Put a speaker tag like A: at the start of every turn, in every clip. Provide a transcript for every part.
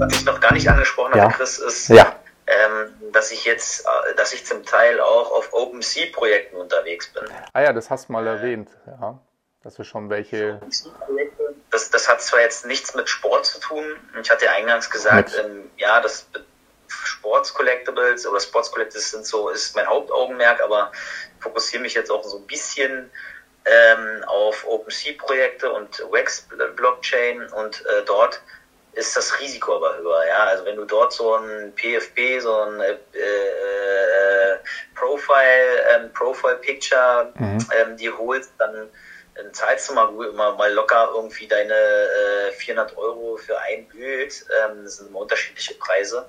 A: was ich noch gar nicht angesprochen
B: Ja.
A: habe, Chris, ist,
B: Ja.
A: ähm, dass ich jetzt, äh, dass ich zum Teil auch auf OpenSea-Projekten unterwegs bin.
B: Ah ja, das hast du mal erwähnt, ja. Dass du schon welche.
A: Das, das hat zwar jetzt nichts mit Sport zu tun. Ich hatte ja eingangs gesagt, ähm, ja, das Sports Collectibles oder Sports Collectibles sind so, ist mein Hauptaugenmerk, aber ich fokussiere mich jetzt auch so ein bisschen ähm, auf OpenSea-Projekte und Wax Blockchain und äh, dort ist das Risiko aber höher. Ja, also wenn du dort so ein PFP, so ein äh, äh, Profile, ähm, Profile Picture
B: Mhm.
A: ähm, dir holst, dann, dann zahlst du mal, mal, mal locker irgendwie deine äh, 400 Euro für ein Bild. Ähm, das sind immer unterschiedliche Preise.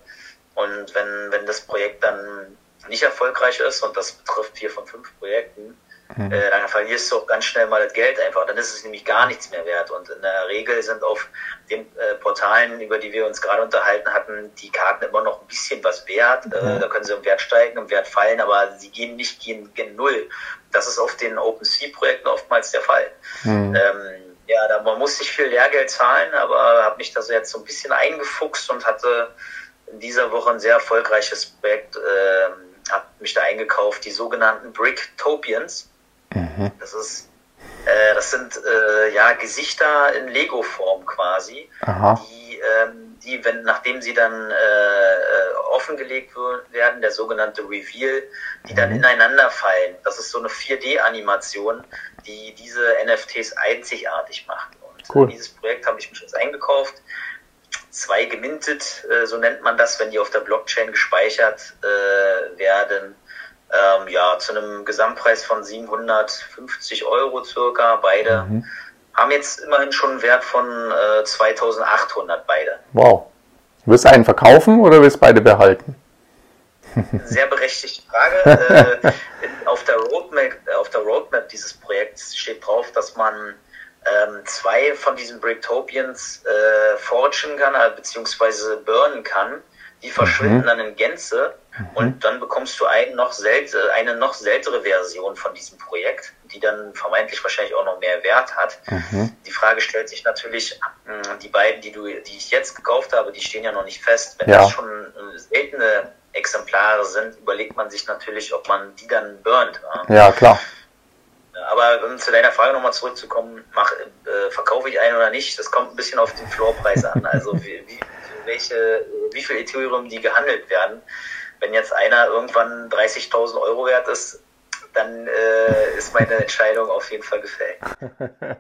A: Und wenn, wenn das Projekt dann nicht erfolgreich ist, und das betrifft vier von fünf Projekten, äh, dann verlierst du auch ganz schnell mal das Geld einfach. Dann ist es nämlich gar nichts mehr wert. Und in der Regel sind auf den äh, Portalen, über die wir uns gerade unterhalten hatten, die Karten immer noch ein bisschen was wert. Äh, da können sie im Wert steigen, im Wert fallen, aber sie gehen nicht gegen, gegen Null. Das ist auf den OpenSea-Projekten oftmals der Fall.
B: Hm.
A: Ähm, ja, da man muss nicht viel Lehrgeld zahlen, aber habe mich da so jetzt so ein bisschen eingefuchst und hatte in dieser Woche ein sehr erfolgreiches Projekt, ähm, habe mich da eingekauft, die sogenannten Bricktopians.
B: Mhm.
A: Das ist, äh, das sind äh, ja Gesichter in Lego-Form quasi,
B: Aha.
A: die, ähm, die, wenn nachdem sie dann äh, äh, offengelegt werden, der sogenannte Reveal, die dann
B: Mhm.
A: ineinander fallen. Das ist so eine 4D-Animation, die diese NFTs einzigartig macht. Und
B: Cool.
A: äh, dieses Projekt habe ich mich jetzt eingekauft. Zwei gemintet, äh, so nennt man das, wenn die auf der Blockchain gespeichert äh, werden. Ähm, ja, zu einem Gesamtpreis von 750 Euro circa, beide.
B: Mhm.
A: Haben jetzt immerhin schon einen Wert von äh, 2800 beide.
B: Wow. Wirst du einen verkaufen oder willst du beide behalten?
A: Sehr berechtigte Frage. äh, auf, der Roadmap, auf der Roadmap dieses Projekts steht drauf, dass man ähm, zwei von diesen Bricktopians äh, forgen kann, äh, beziehungsweise burnen kann. Die verschwinden dann in Gänze und dann bekommst du einen noch eine noch seltere Version von diesem Projekt, die dann vermeintlich wahrscheinlich auch noch mehr Wert hat.
B: Mhm.
A: Die Frage stellt sich natürlich, mh, die beiden, die du, die ich jetzt gekauft habe, die stehen ja noch nicht fest. Wenn
B: Ja.
A: das schon äh, seltene Exemplare sind, überlegt man sich natürlich, ob man die dann burnt. Ja?
B: Ja, klar.
A: Aber um zu deiner Frage nochmal zurückzukommen, mach, äh, verkaufe ich einen oder nicht, das kommt ein bisschen auf den Floorpreis an. Also wie, wie, welche, wie viel Ethereum die gehandelt werden. Wenn jetzt einer irgendwann 30.000 Euro wert ist, dann äh, ist meine Entscheidung auf jeden Fall gefällt.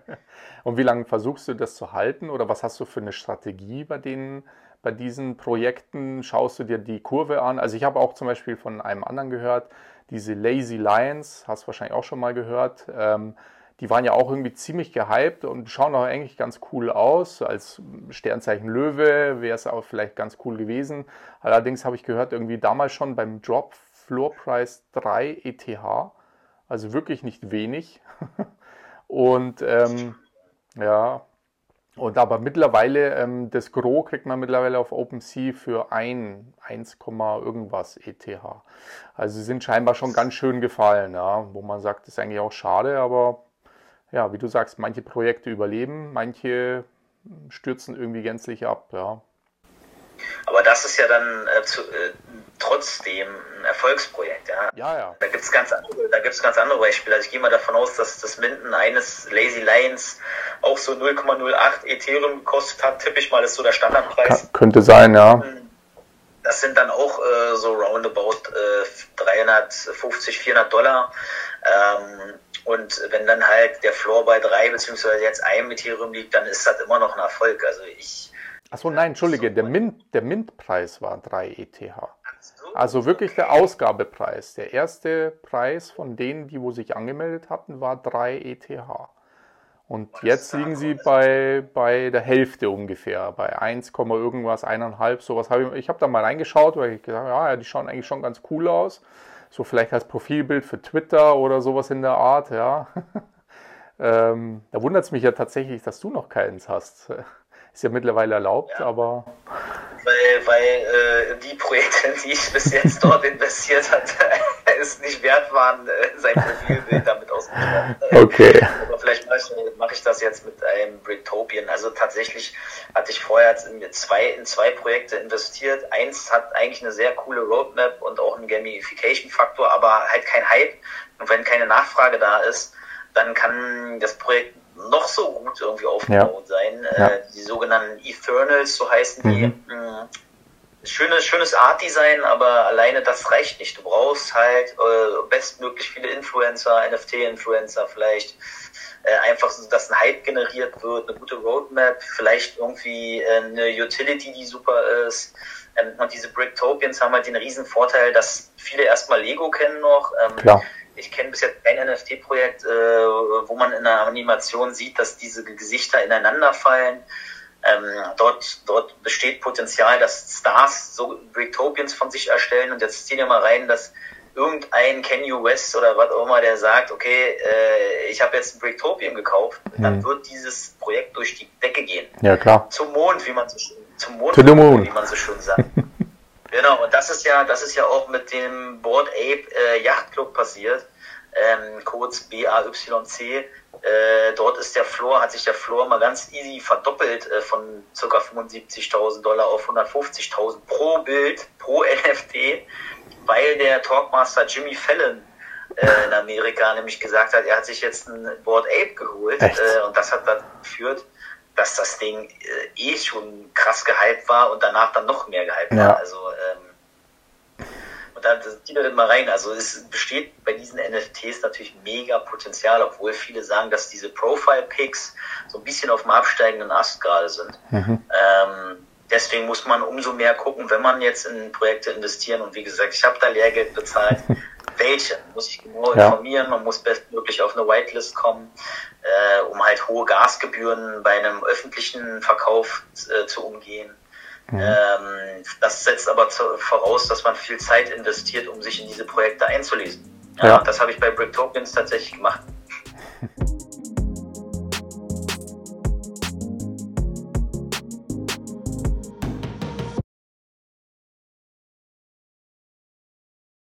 B: Und wie lange versuchst du das zu halten oder was hast du für eine Strategie bei denen, bei diesen Projekten? Schaust du dir die Kurve an? Also ich habe auch zum Beispiel von einem anderen gehört, diese Lazy Lions, hast du wahrscheinlich auch schon mal gehört. Ähm, die waren ja auch irgendwie ziemlich gehypt und schauen auch eigentlich ganz cool aus. Als Sternzeichen Löwe wäre es auch vielleicht ganz cool gewesen. Allerdings habe ich gehört, irgendwie damals schon beim Drop Floor Price 3 ETH, also wirklich nicht wenig. Und ähm, ja, und aber mittlerweile, ähm, das Gros kriegt man mittlerweile auf OpenSea für ein 1, irgendwas ETH. Also sie sind scheinbar schon ganz schön gefallen, ja, wo man sagt, ist eigentlich auch schade, aber ja, wie du sagst, manche Projekte überleben, manche stürzen irgendwie gänzlich ab, ja.
A: Aber das ist ja dann äh, zu, äh, trotzdem ein Erfolgsprojekt. Ja?
B: Ja, ja.
A: Da gibt es ganz, andere- da gibt's ganz andere Beispiele. Also ich gehe mal davon aus, dass das Minden eines Lazy Lions auch so 0,08 Ethereum gekostet hat. Tippe ich mal, ist so der Standardpreis.
B: Ka- könnte sein, ja.
A: Das sind dann auch äh, so roundabout äh, 350, 400 Dollar. Ähm, und wenn dann halt der Floor bei drei beziehungsweise jetzt einem Ethereum liegt, dann ist das immer noch ein Erfolg. Also ich
B: Achso, nein, Entschuldige, der, Mint, der Mintpreis war 3 ETH.
A: so,
B: Also wirklich der Ausgabepreis. Der erste Preis von denen, die wo sich angemeldet hatten, war 3 ETH. Und jetzt liegen sie bei, bei der Hälfte ungefähr, bei 1, irgendwas, 1,5, sowas. Hab ich ich habe da mal reingeschaut, weil ich gesagt habe, ja, die schauen eigentlich schon ganz cool aus. So vielleicht als Profilbild für Twitter oder sowas in der Art, ja. ähm, da wundert es mich ja tatsächlich, dass du noch keins hast. Ist ja mittlerweile erlaubt,
A: Ja.
B: aber
A: weil, weil äh, die Projekte, die ich bis jetzt dort investiert hatte, es nicht wert waren, äh, sein Profilbild damit auszustatten.
B: okay.
A: Vielleicht mache ich, das jetzt mit einem Bricktopian. Also tatsächlich hatte ich vorher in- zwei, in zwei Projekte investiert. Eins hat eigentlich eine sehr coole Roadmap und auch einen Gamification-Faktor, aber halt kein Hype. Und wenn keine Nachfrage da ist, dann kann das Projekt noch so gut irgendwie aufgebaut ja. sein. Ja. Äh, die sogenannten Ethernals, so heißen die. Mhm. Mh, schönes, schönes Art-Design, aber alleine das reicht nicht. Du brauchst halt äh, bestmöglich viele Influencer, NFT-Influencer vielleicht, äh, einfach so, dass ein Hype generiert wird, eine gute Roadmap, vielleicht irgendwie äh, eine Utility, die super ist. Ähm, und diese Bricktopians haben halt den riesen Vorteil, dass viele erstmal Lego kennen noch. Ähm, Klar. Ich kenne bis jetzt kein NFT-Projekt, äh, wo man in einer Animation sieht, dass diese Gesichter ineinander fallen. Ähm, dort, dort besteht Potenzial, dass Stars so Brictopians von sich erstellen und jetzt ziehen wir mal rein, dass irgendein Kanye West oder was auch immer, der sagt, okay, äh, ich habe jetzt ein Bricktopian gekauft, mhm. dann wird dieses Projekt durch die Decke gehen.
B: Ja, klar.
A: Zum Mond, wie man so schön, zum Mond,
B: moon.
A: wie man so schön sagt. genau, und das ist ja, das ist ja auch mit dem Board Ape äh, Yacht Club passiert, ähm, kurz BAYC äh, dort ist der Floor, hat sich der Floor mal ganz easy verdoppelt äh, von ca. 75.000 Dollar auf 150.000 pro Bild, pro NFT, weil der Talkmaster Jimmy Fallon äh, in Amerika nämlich gesagt hat, er hat sich jetzt ein Board Ape geholt äh, und das hat dazu geführt, dass das Ding äh, eh schon krass gehypt war und danach dann noch mehr gehypt ja. war. Also ähm, und da zieht er mal rein. Also es besteht bei diesen NFTs natürlich mega Potenzial, obwohl viele sagen, dass diese Profile-Picks so ein bisschen auf dem absteigenden Ast gerade sind. Mhm. Ähm, deswegen muss man umso mehr gucken, wenn man jetzt in Projekte investieren. Und wie gesagt, ich habe da Lehrgeld bezahlt. Welche? Muss ich genau ja. informieren. Man muss bestmöglich auf eine Whitelist kommen, äh, um halt hohe Gasgebühren bei einem öffentlichen Verkauf äh, zu umgehen. Mhm. Ähm, das setzt aber zu, voraus, dass man viel Zeit investiert, um sich in diese Projekte einzulesen. Ja, ja. Das habe ich bei Bricktopians tatsächlich gemacht.